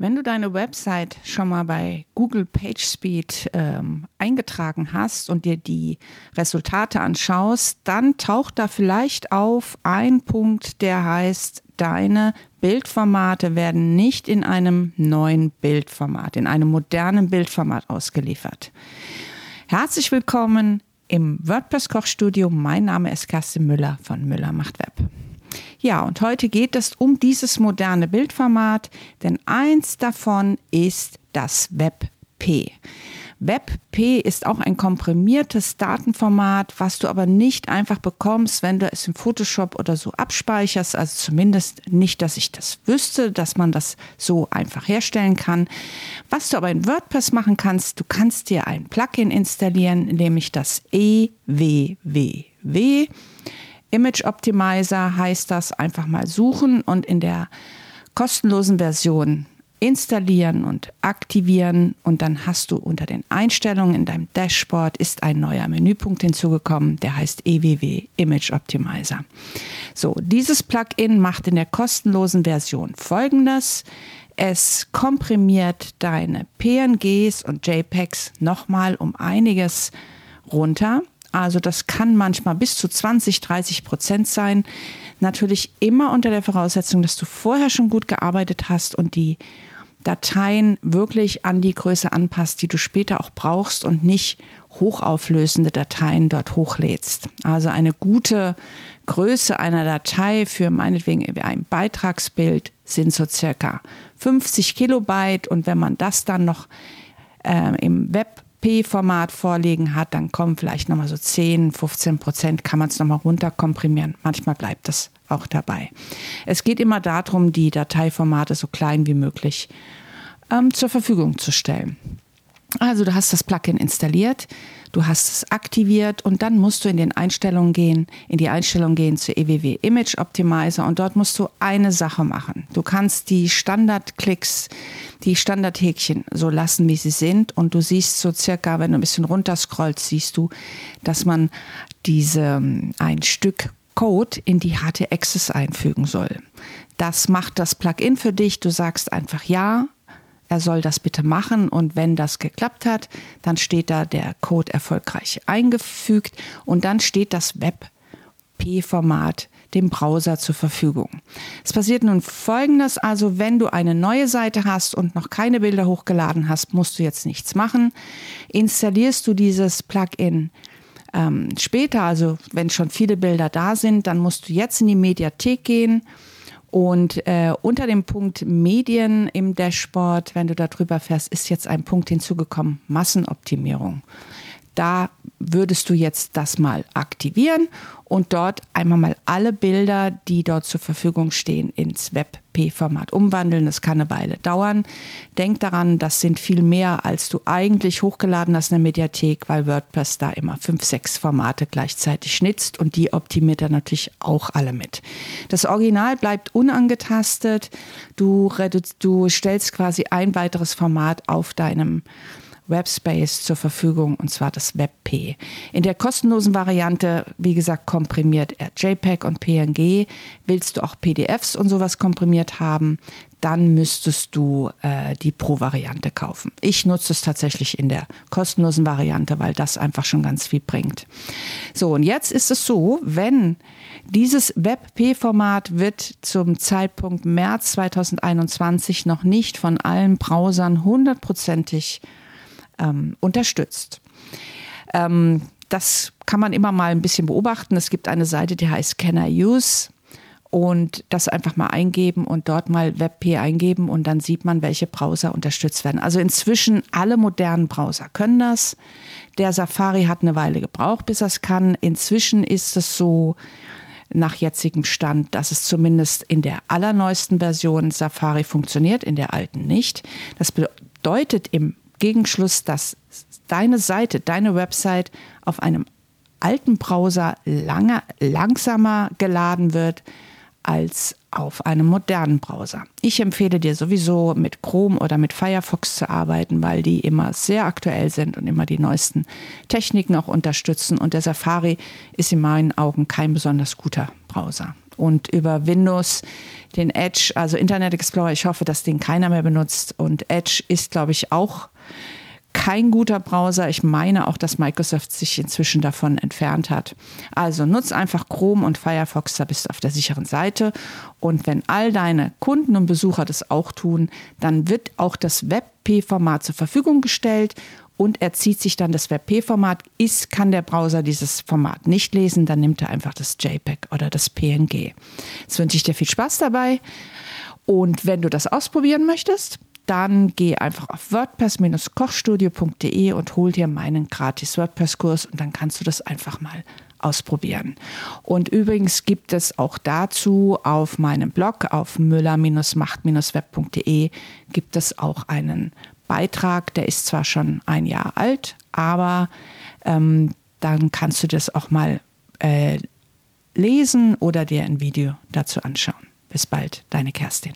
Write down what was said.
Wenn du deine Website schon mal bei Google PageSpeed ähm, eingetragen hast und dir die Resultate anschaust, dann taucht da vielleicht auf ein Punkt, der heißt, deine Bildformate werden nicht in einem neuen Bildformat, in einem modernen Bildformat ausgeliefert. Herzlich willkommen im WordPress Kochstudio. Mein Name ist Kerstin Müller von Müller macht Web. Ja, und heute geht es um dieses moderne Bildformat, denn eins davon ist das WebP. WebP ist auch ein komprimiertes Datenformat, was du aber nicht einfach bekommst, wenn du es im Photoshop oder so abspeicherst. Also zumindest nicht, dass ich das wüsste, dass man das so einfach herstellen kann. Was du aber in WordPress machen kannst, du kannst dir ein Plugin installieren, nämlich das EWWW. Image Optimizer heißt das, einfach mal suchen und in der kostenlosen Version installieren und aktivieren und dann hast du unter den Einstellungen in deinem Dashboard ist ein neuer Menüpunkt hinzugekommen, der heißt EWW Image Optimizer. So, dieses Plugin macht in der kostenlosen Version folgendes. Es komprimiert deine PNGs und JPEGs nochmal um einiges runter. Also das kann manchmal bis zu 20, 30 Prozent sein. Natürlich immer unter der Voraussetzung, dass du vorher schon gut gearbeitet hast und die Dateien wirklich an die Größe anpasst, die du später auch brauchst und nicht hochauflösende Dateien dort hochlädst. Also eine gute Größe einer Datei für meinetwegen ein Beitragsbild sind so circa 50 Kilobyte und wenn man das dann noch äh, im Web P-Format vorliegen hat, dann kommen vielleicht nochmal so 10, 15 Prozent, kann man es nochmal runterkomprimieren. Manchmal bleibt das auch dabei. Es geht immer darum, die Dateiformate so klein wie möglich ähm, zur Verfügung zu stellen. Also du hast das Plugin installiert, du hast es aktiviert und dann musst du in den Einstellungen gehen, in die Einstellung gehen zu EWW Image Optimizer und dort musst du eine Sache machen. Du kannst die Standardklicks, die Standardhäkchen so lassen, wie sie sind und du siehst so circa, wenn du ein bisschen runterscrollst, siehst du, dass man diese ähm, ein Stück Code in die HT-Access einfügen soll. Das macht das Plugin für dich. Du sagst einfach ja, er soll das bitte machen und wenn das geklappt hat, dann steht da der Code erfolgreich eingefügt und dann steht das WebP-Format dem Browser zur Verfügung. Es passiert nun Folgendes, also wenn du eine neue Seite hast und noch keine Bilder hochgeladen hast, musst du jetzt nichts machen. Installierst du dieses Plugin ähm, später, also wenn schon viele Bilder da sind, dann musst du jetzt in die Mediathek gehen und äh, unter dem Punkt Medien im Dashboard, wenn du da drüber fährst, ist jetzt ein Punkt hinzugekommen, Massenoptimierung. Da würdest du jetzt das mal aktivieren und dort einmal mal alle Bilder, die dort zur Verfügung stehen, ins WebP-Format umwandeln. Das kann eine Weile dauern. Denk daran, das sind viel mehr, als du eigentlich hochgeladen hast in der Mediathek, weil WordPress da immer fünf, sechs Formate gleichzeitig schnitzt und die optimiert er natürlich auch alle mit. Das Original bleibt unangetastet. Du, du stellst quasi ein weiteres Format auf deinem Webspace zur Verfügung und zwar das WebP. In der kostenlosen Variante, wie gesagt, komprimiert er JPEG und PNG. Willst du auch PDFs und sowas komprimiert haben, dann müsstest du äh, die Pro-Variante kaufen. Ich nutze es tatsächlich in der kostenlosen Variante, weil das einfach schon ganz viel bringt. So, und jetzt ist es so, wenn dieses WebP-Format wird zum Zeitpunkt März 2021 noch nicht von allen Browsern hundertprozentig ähm, unterstützt. Ähm, das kann man immer mal ein bisschen beobachten. Es gibt eine Seite, die heißt Can I Use? Und das einfach mal eingeben und dort mal WebP eingeben und dann sieht man, welche Browser unterstützt werden. Also inzwischen alle modernen Browser können das. Der Safari hat eine Weile gebraucht, bis es kann. Inzwischen ist es so, nach jetzigem Stand, dass es zumindest in der allerneuesten Version Safari funktioniert, in der alten nicht. Das bedeutet im Gegenschluss, dass deine Seite, deine Website auf einem alten Browser lange, langsamer geladen wird als auf einem modernen Browser. Ich empfehle dir sowieso mit Chrome oder mit Firefox zu arbeiten, weil die immer sehr aktuell sind und immer die neuesten Techniken auch unterstützen. Und der Safari ist in meinen Augen kein besonders guter Browser. Und über Windows den Edge, also Internet Explorer, ich hoffe, dass den keiner mehr benutzt. Und Edge ist, glaube ich, auch kein guter Browser. Ich meine auch, dass Microsoft sich inzwischen davon entfernt hat. Also nutz einfach Chrome und Firefox, da bist du auf der sicheren Seite. Und wenn all deine Kunden und Besucher das auch tun, dann wird auch das WebP-Format zur Verfügung gestellt und er zieht sich dann das WebP-Format. Ist, kann der Browser dieses Format nicht lesen, dann nimmt er einfach das JPEG oder das PNG. Jetzt wünsche ich dir viel Spaß dabei. Und wenn du das ausprobieren möchtest, dann geh einfach auf wordpress-kochstudio.de und hol dir meinen gratis WordPress-Kurs und dann kannst du das einfach mal ausprobieren. Und übrigens gibt es auch dazu auf meinem Blog auf müller-macht-web.de gibt es auch einen Beitrag, der ist zwar schon ein Jahr alt, aber ähm, dann kannst du das auch mal äh, lesen oder dir ein Video dazu anschauen. Bis bald, deine Kerstin.